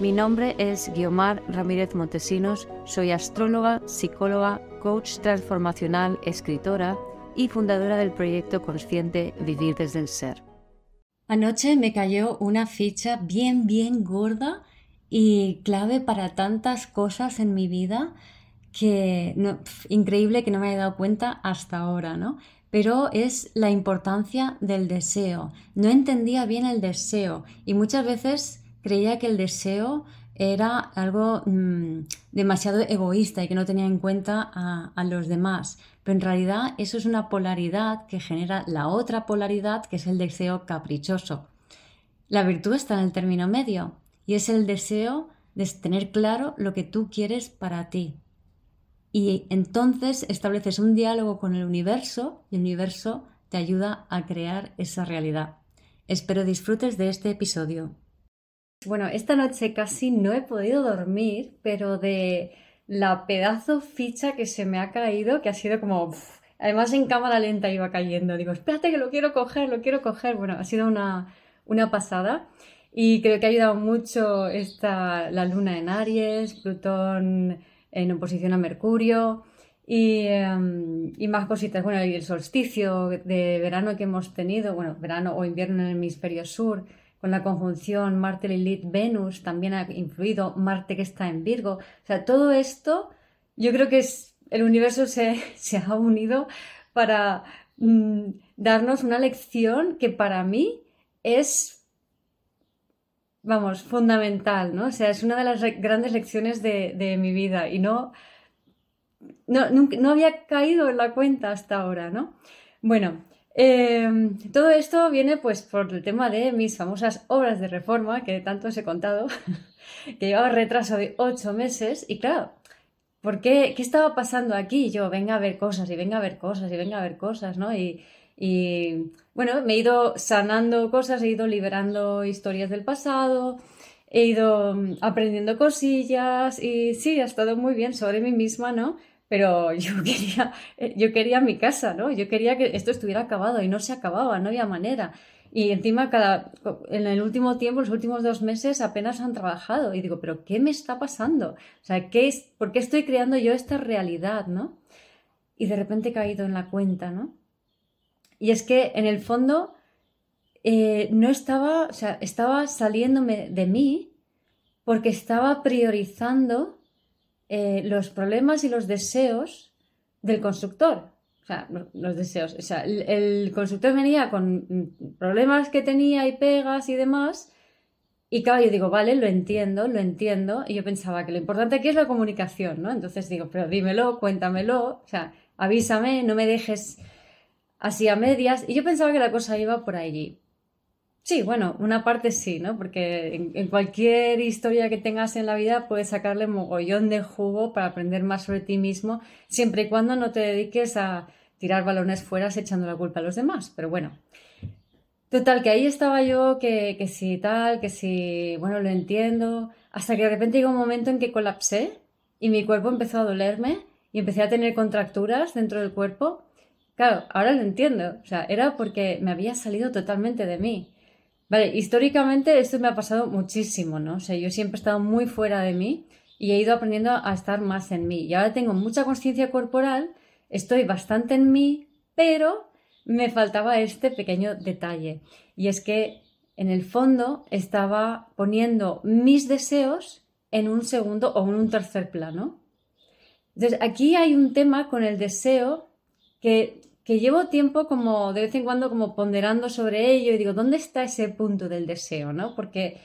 Mi nombre es Guiomar Ramírez Montesinos, soy astróloga, psicóloga, coach transformacional, escritora y fundadora del proyecto consciente Vivir desde el Ser. Anoche me cayó una ficha bien, bien gorda y clave para tantas cosas en mi vida que increíble que no me haya dado cuenta hasta ahora, ¿no? Pero es la importancia del deseo. No entendía bien el deseo y muchas veces creía que el deseo era algo mm, demasiado egoísta y que no tenía en cuenta a, los demás. Pero en realidad eso es una polaridad que genera la otra polaridad, que es el deseo caprichoso. La virtud está en el término medio y es el deseo de tener claro lo que tú quieres para ti. Y entonces estableces un diálogo con el universo y el universo te ayuda a crear esa realidad. Espero disfrutes de este episodio. Bueno, esta noche casi no he podido dormir, pero de la pedazo ficha que se me ha caído, que ha sido como... además en cámara lenta iba cayendo. Digo, espérate que lo quiero coger, lo quiero coger. Bueno, ha sido una, una pasada. Y creo que ha ayudado mucho esta, la luna en Aries, Plutón en oposición a Mercurio y, em, más cositas. Bueno, el solsticio de verano que hemos tenido, bueno, verano o invierno en el hemisferio sur, con la conjunción Marte Lilith Venus también ha influido, Marte que está en Virgo. O sea, todo esto yo creo que es, el universo se, ha unido para mm, darnos una lección que para mí es, vamos, fundamental, ¿no? O sea, es una de las grandes lecciones de, mi vida y no, no, no había caído en la cuenta hasta ahora, ¿no? Bueno, Em, todo esto viene pues por el tema de mis famosas obras de reforma que tanto os he contado, que llevaba retraso de ocho meses y claro, ¿por qué? ¿Qué estaba pasando aquí? Yo venga a ver cosas y venga a ver cosas y venga a ver cosas, ¿no? Y, y bueno, me he ido sanando cosas, he ido liberando historias del pasado, he ido mm, aprendiendo cosillas y sí, ha estado muy bien sobre mí misma, ¿no? Pero yo quería, eh, yo quería mi casa, ¿no? Yo quería que esto estuviera acabado y no se acababa, no había manera. Y encima, cada, en el último tiempo, los últimos dos meses, apenas han trabajado. Y digo, ¿pero qué me está pasando? O sea, ¿qué es, ¿por qué estoy creando yo esta realidad, no? Y de repente he caído en la cuenta, ¿no? Y es que, en el fondo, eh, no estaba, o sea, estaba saliéndome de mí porque estaba priorizando eh, los problemas y los deseos del constructor. O sea, los deseos. O sea, el, constructor venía con problemas que tenía y pegas y demás. Y claro, yo digo, vale, lo entiendo, lo entiendo. Y yo pensaba que lo importante aquí es la comunicación, ¿no? Entonces digo, pero dímelo, cuéntamelo, o sea, avísame, no me dejes así a medias. Y yo pensaba que la cosa iba por allí. Sí, bueno, una parte sí, ¿no? Porque en, cualquier historia que tengas en la vida puedes sacarle mogollón de jugo para aprender más sobre ti mismo, siempre y cuando no te dediques a tirar balones fuera echando la culpa a los demás. Pero bueno, total, que ahí estaba yo, que, que sí tal, que sí, bueno, lo entiendo, hasta que de repente llegó un momento en que colapsé y mi cuerpo empezó a dolerme y empecé a tener contracturas dentro del cuerpo. Claro, ahora lo entiendo, o sea, era porque me había salido totalmente de mí Vale, históricamente esto me ha pasado muchísimo, ¿no? O sea, yo siempre he estado muy fuera de mí y he ido aprendiendo a estar más en mí. Y ahora tengo mucha conciencia corporal, estoy bastante en mí, pero me faltaba este pequeño detalle. Y es que en el fondo estaba poniendo mis deseos en un segundo o en un tercer plano. Entonces, aquí hay un tema con el deseo que que llevo tiempo como de vez en cuando como ponderando sobre ello y digo, ¿dónde está ese punto del deseo? ¿no? Porque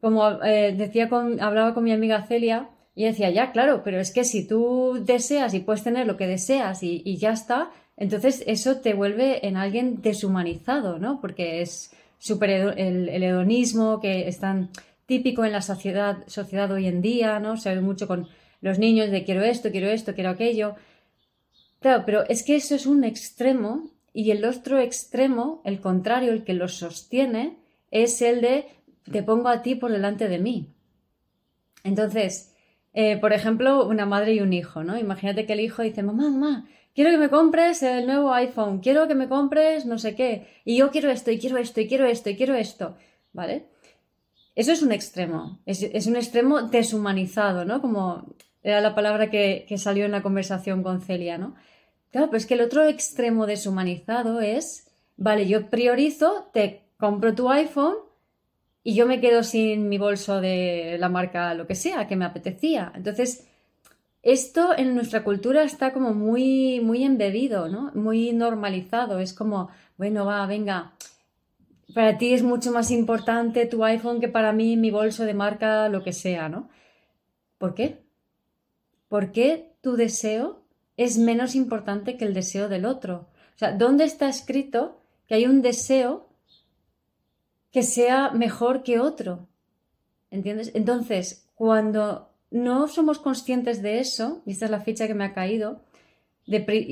como eh, decía con, hablaba con mi amiga Celia y decía, ya, claro, pero es que si tú deseas y puedes tener lo que deseas y, ya está, entonces eso te vuelve en alguien deshumanizado, ¿no? Porque es súper el, el, hedonismo, que están típico en la sociedad, sociedad hoy en día, ¿no? Se ve mucho con los niños de quiero esto, quiero esto, quiero aquello. Claro, pero es que eso es un extremo y el otro extremo, el contrario, el que lo sostiene, es el de te pongo a ti por delante de mí. Entonces, eh, por ejemplo, una madre y un hijo, ¿no? Imagínate que el hijo dice, mamá, mamá, quiero que me compres el nuevo iPhone, quiero que me compres no sé qué, y yo quiero esto, y quiero esto, y quiero esto, y quiero esto, ¿vale? Eso es un extremo, es, un extremo deshumanizado, ¿no? Como era la palabra que, que, salió en la conversación con Celia, ¿no? Claro, pero es que el otro extremo deshumanizado es, vale, yo priorizo, te compro tu iPhone y yo me quedo sin mi bolso de la marca lo que sea, que me apetecía. Entonces, esto en nuestra cultura está como muy, muy embebido, ¿no? Muy normalizado. Es como, bueno, va, venga, para ti es mucho más importante tu iPhone que para mí mi bolso de marca, lo que sea, ¿no? ¿Por qué? ¿Por qué tu deseo es menos importante que el deseo del otro? O sea, ¿dónde está escrito que hay un deseo que sea mejor que otro? ¿Entiendes? Entonces, cuando no somos conscientes de eso, y esta es la ficha que me ha caído,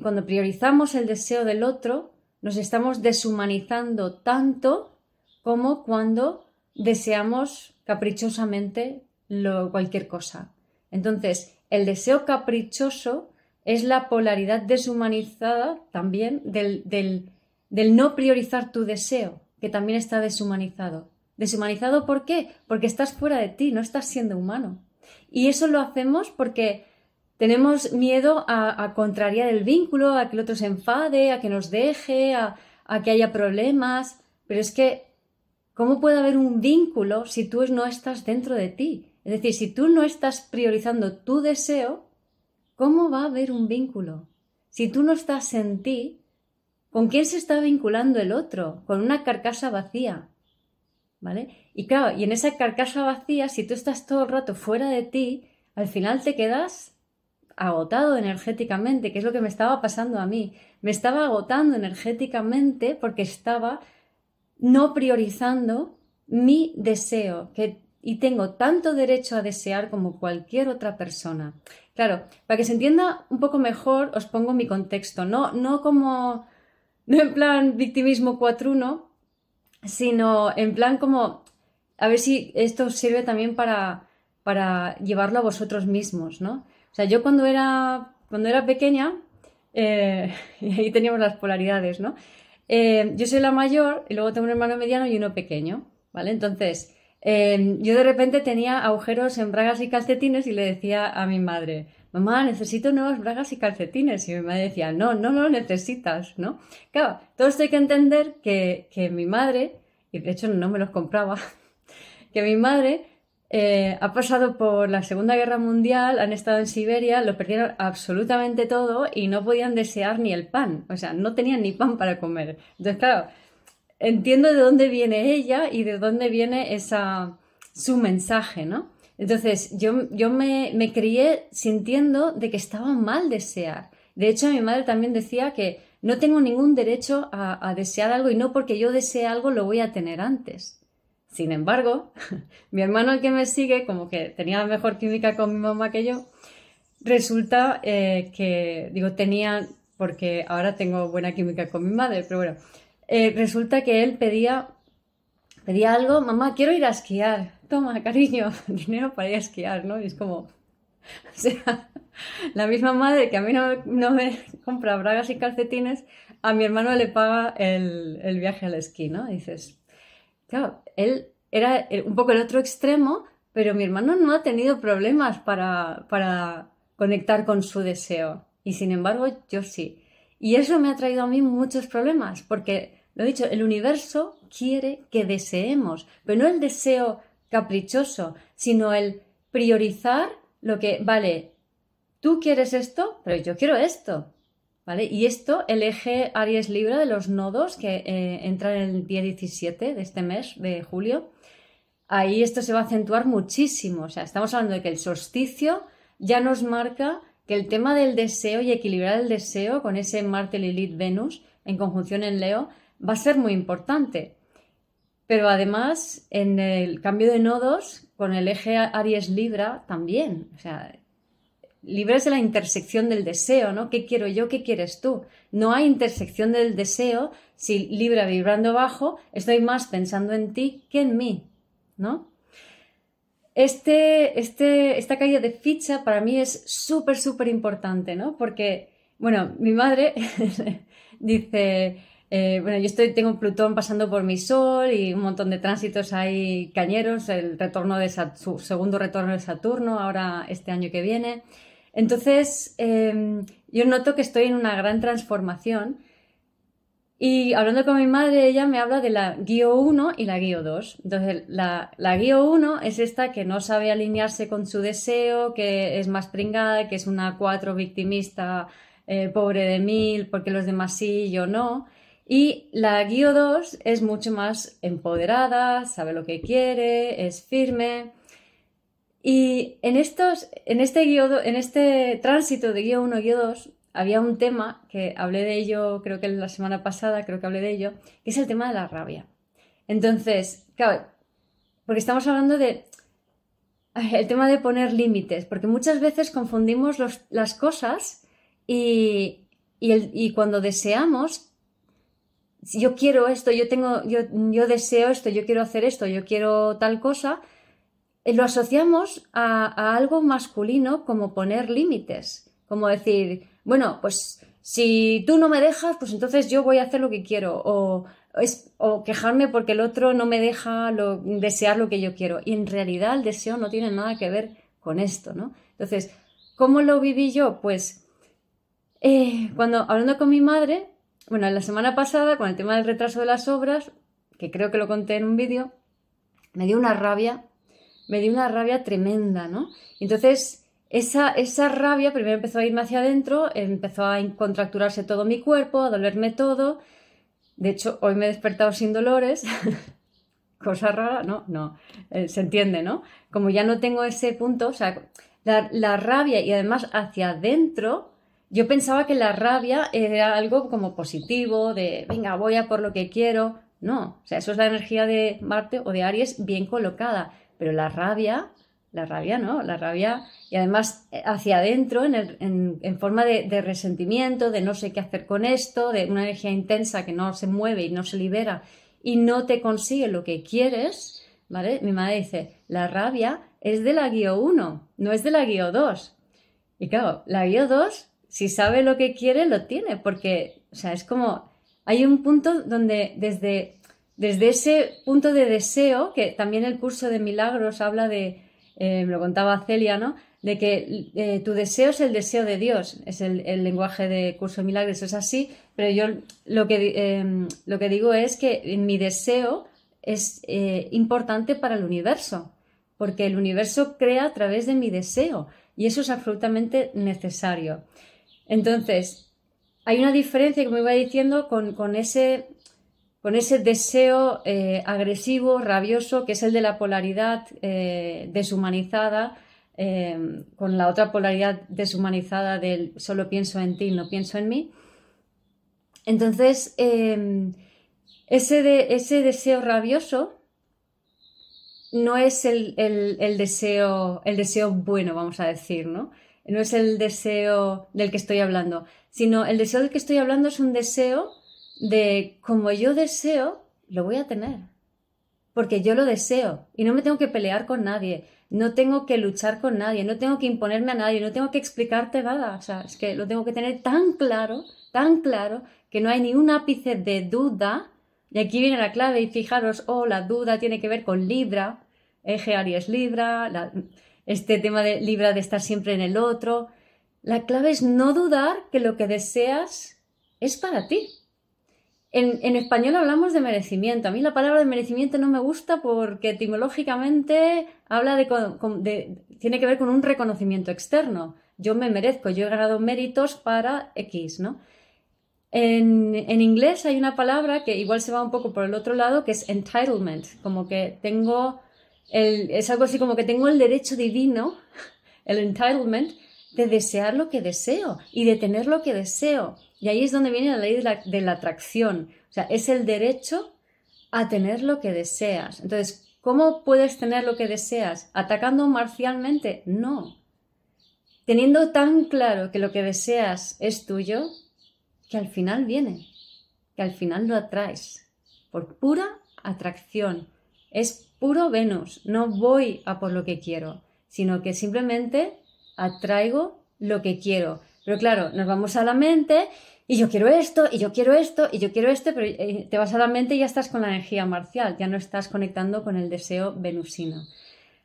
cuando priorizamos el deseo del otro, nos estamos deshumanizando tanto como cuando deseamos caprichosamente cualquier cosa. Entonces, el deseo caprichoso es la polaridad deshumanizada también del, del, no priorizar tu deseo, que también está deshumanizado. ¿Deshumanizado por qué? Porque estás fuera de ti, no estás siendo humano. Y eso lo hacemos porque tenemos miedo a, contrariar el vínculo, a que el otro se enfade, a que nos deje, a, a que haya problemas. Pero es que, ¿cómo puede haber un vínculo si tú no estás dentro de ti? Es decir, si tú no estás priorizando tu deseo, ¿cómo va a haber un vínculo? Si tú no estás en ti, ¿con quién se está vinculando el otro? Con una carcasa vacía. ¿Vale? Y claro, y en esa carcasa vacía, si tú estás todo el rato fuera de ti, al final te quedas agotado energéticamente, que es lo que me estaba pasando a mí. Me estaba agotando energéticamente porque estaba no priorizando mi deseo, que, y tengo tanto derecho a desear como cualquier otra persona. Claro, para que se entienda un poco mejor, os pongo mi contexto, no, no como, no en plan victimismo 4-1, sino en plan como, a ver si esto sirve también para, para llevarlo a vosotros mismos, ¿no? O sea, yo cuando era, cuando era pequeña, eh, y ahí teníamos las polaridades, ¿no? Eh, yo soy la mayor y luego tengo un hermano mediano y uno pequeño, ¿vale? Entonces, eh, yo de repente tenía agujeros en bragas y calcetines y le decía a mi madre, mamá, necesito nuevas bragas y calcetines. Y mi madre decía, no, no lo necesitas, ¿no? Claro, todo esto hay que entender que, que mi madre, y de hecho no me los compraba, que mi madre eh, ha pasado por la Segunda Guerra Mundial, han estado en Siberia, lo perdieron absolutamente todo y no podían desear ni el pan, o sea, no tenían ni pan para comer. Entonces, claro, entiendo de dónde viene ella y de dónde viene esa, su mensaje, ¿no? Entonces, yo, yo me, me crié sintiendo de que estaba mal desear. De hecho, mi madre también decía que no tengo ningún derecho a, desear algo y no porque yo desee algo lo voy a tener antes. Sin embargo, mi hermano el que me sigue, como que tenía la mejor química con mi mamá que yo, resulta eh, que, digo, tenía, porque ahora tengo buena química con mi madre, pero bueno, eh, resulta que él pedía, pedía algo, mamá, quiero ir a esquiar, toma, cariño, dinero para ir a esquiar, ¿no? Y es como, o sea, la misma madre que a mí no, me compra bragas y calcetines, a mi hermano le paga el, el viaje al esquí, ¿no? Dices, Claro, él era un poco el otro extremo, pero mi hermano no ha tenido problemas para, para conectar con su deseo. Y sin embargo, yo sí. Y eso me ha traído a mí muchos problemas, porque, lo he dicho, el universo quiere que deseemos, pero no el deseo caprichoso, sino el priorizar lo que, vale, tú quieres esto, pero yo quiero esto. ¿Vale? Y esto, el eje Aries Libra de los nodos que eh, entra en el día 17 de este mes de julio, ahí esto se va a acentuar muchísimo. O sea, estamos hablando de que el solsticio ya nos marca que el tema del deseo y equilibrar el deseo con ese Marte Lilith Venus en conjunción en Leo va a ser muy importante. Pero además, en el cambio de nodos, con el eje Aries Libra también. O sea, Libra es la intersección del deseo, ¿no? ¿Qué quiero yo? ¿Qué quieres tú? No hay intersección del deseo si Libra vibrando bajo, estoy más pensando en ti que en mí, ¿no? Este, este, esta caída de ficha para mí es súper, súper importante, ¿no? Porque, bueno, mi madre dice, eh, bueno, yo estoy, tengo Plutón pasando por mi Sol y un montón de tránsitos ahí cañeros, el retorno de su segundo retorno de Saturno, ahora este año que viene. Entonces, em, yo noto que estoy en una gran transformación y hablando con mi madre, ella me habla de la guío 1 y la guío 2. Entonces, la, la guío 1 es esta que no sabe alinearse con su deseo, que es más pringada, que es una 4 victimista, eh, pobre de mil, porque los demás sí, yo no. Y la guío 2 es mucho más empoderada, sabe lo que quiere, es firme. Y en, estos, en, este, en este tránsito de guío 1 y guío 2 había un tema que hablé de ello, creo que la semana pasada, creo que hablé de ello, que es el tema de la rabia. Entonces, claro, porque estamos hablando de el tema de poner límites, porque muchas veces confundimos las cosas y, y, cuando deseamos, yo quiero esto, yo tengo, yo, yo deseo esto, yo quiero hacer esto, yo quiero tal cosa, eh, lo asociamos a algo masculino como poner límites, como decir, bueno, pues si tú no me dejas, pues entonces yo voy a hacer lo que quiero. O, o quejarme porque el otro no me deja desear lo que yo quiero. Y en realidad el deseo no tiene nada que ver con esto, ¿no? Entonces, ¿cómo lo viví yo? Pues eh, cuando hablando con mi madre, bueno, la semana pasada, con el tema del retraso de las obras, que creo que lo conté en un vídeo, me dio una rabia, me dio una rabia tremenda, ¿no? Entonces, esa, esa rabia primero empezó a irme hacia adentro, empezó a contracturarse todo mi cuerpo, a dolerme todo. De hecho, hoy me he despertado sin dolores. Cosa rara, ¿no? No, eh, se entiende, ¿no? Como ya no tengo ese punto, o sea, la, la rabia y además hacia adentro, yo pensaba que la rabia era algo como positivo, de, venga, voy a por lo que quiero. No, o sea, eso es la energía de Marte o de Aries bien colocada, pero la rabia la rabia, ¿no? La rabia y además eh, hacia adentro en, forma de, resentimiento, de no sé qué hacer con esto, de una energía intensa que no se mueve y no se libera y no te consigue lo que quieres, ¿vale? Mi madre dice, la rabia es de la guío 1, no es de la guío 2. Y claro, la guío 2, si sabe lo que quiere, lo tiene, porque, o sea, es como, hay un punto donde desde, desde ese punto de deseo, que también el curso de milagros habla de eh, me lo contaba Celia, ¿no? De que eh, tu deseo es el deseo de Dios, es el, lenguaje de curso de milagros, es así, pero yo lo que, em, lo que digo es que mi deseo es eh, importante para el universo, porque el universo crea a través de mi deseo y eso es absolutamente necesario. Entonces, hay una diferencia, como iba diciendo, con, ese con ese deseo eh, agresivo, rabioso, que es el de la polaridad eh, deshumanizada, eh, con la otra polaridad deshumanizada del solo pienso en ti, no pienso en mí. Entonces, ese, ese, deseo rabioso no es el, deseo, el deseo bueno, vamos a decir, ¿no? No es el deseo del que estoy hablando, sino el deseo del que estoy hablando es un deseo de como yo deseo, lo voy a tener. Porque yo lo deseo y no me tengo que pelear con nadie, no tengo que luchar con nadie, no tengo que imponerme a nadie, no tengo que explicarte nada. O sea, es que lo tengo que tener tan claro, tan claro, que no hay ni un ápice de duda. Y aquí viene la clave y fijaros, oh, la duda tiene que ver con Libra, eje Aries Libra, este tema de Libra de estar siempre en el otro. La clave es no dudar que lo que deseas es para ti. En, español hablamos de merecimiento. A mí la palabra de merecimiento no me gusta porque etimológicamente habla de, tiene que ver con un reconocimiento externo. Yo me merezco, yo he ganado méritos para X, ¿no? En, inglés hay una palabra que igual se va un poco por el otro lado, que es entitlement, como que tengo, es algo así como que tengo el derecho divino, el entitlement, de desear lo que deseo y de tener lo que deseo. Y ahí es donde viene la ley de la, atracción. O sea, es el derecho a tener lo que deseas. Entonces, ¿Cómo puedes tener lo que deseas? ¿Atacando marcialmente? No. Teniendo tan claro que lo que deseas es tuyo, que al final viene, que al final lo atraes, por pura atracción. Es puro Venus, no voy a por lo que quiero, sino que simplemente atraigo lo que quiero. Pero claro, nos vamos a la mente y yo quiero esto, y yo quiero esto, y yo quiero esto, pero eh, te vas a la mente y ya estás con la energía marcial, ya no estás conectando con el deseo venusino.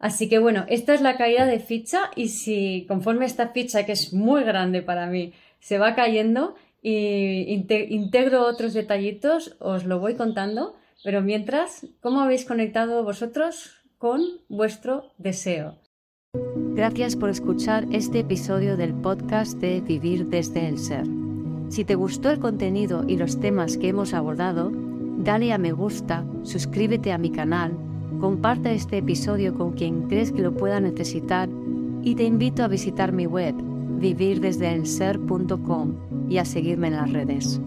Así que bueno, esta es la caída de ficha y si conforme esta ficha, que es muy grande para mí, se va cayendo y integro otros detallitos, os lo voy contando, pero mientras, ¿cómo habéis conectado vosotros con vuestro deseo? Gracias por escuchar este episodio del podcast de Vivir desde el Ser. Si te gustó el contenido y los temas que hemos abordado, dale a me gusta, suscríbete a mi canal, comparte este episodio con quien crees que lo pueda necesitar y te invito a visitar mi web vivirdesdeelser.com y a seguirme en las redes.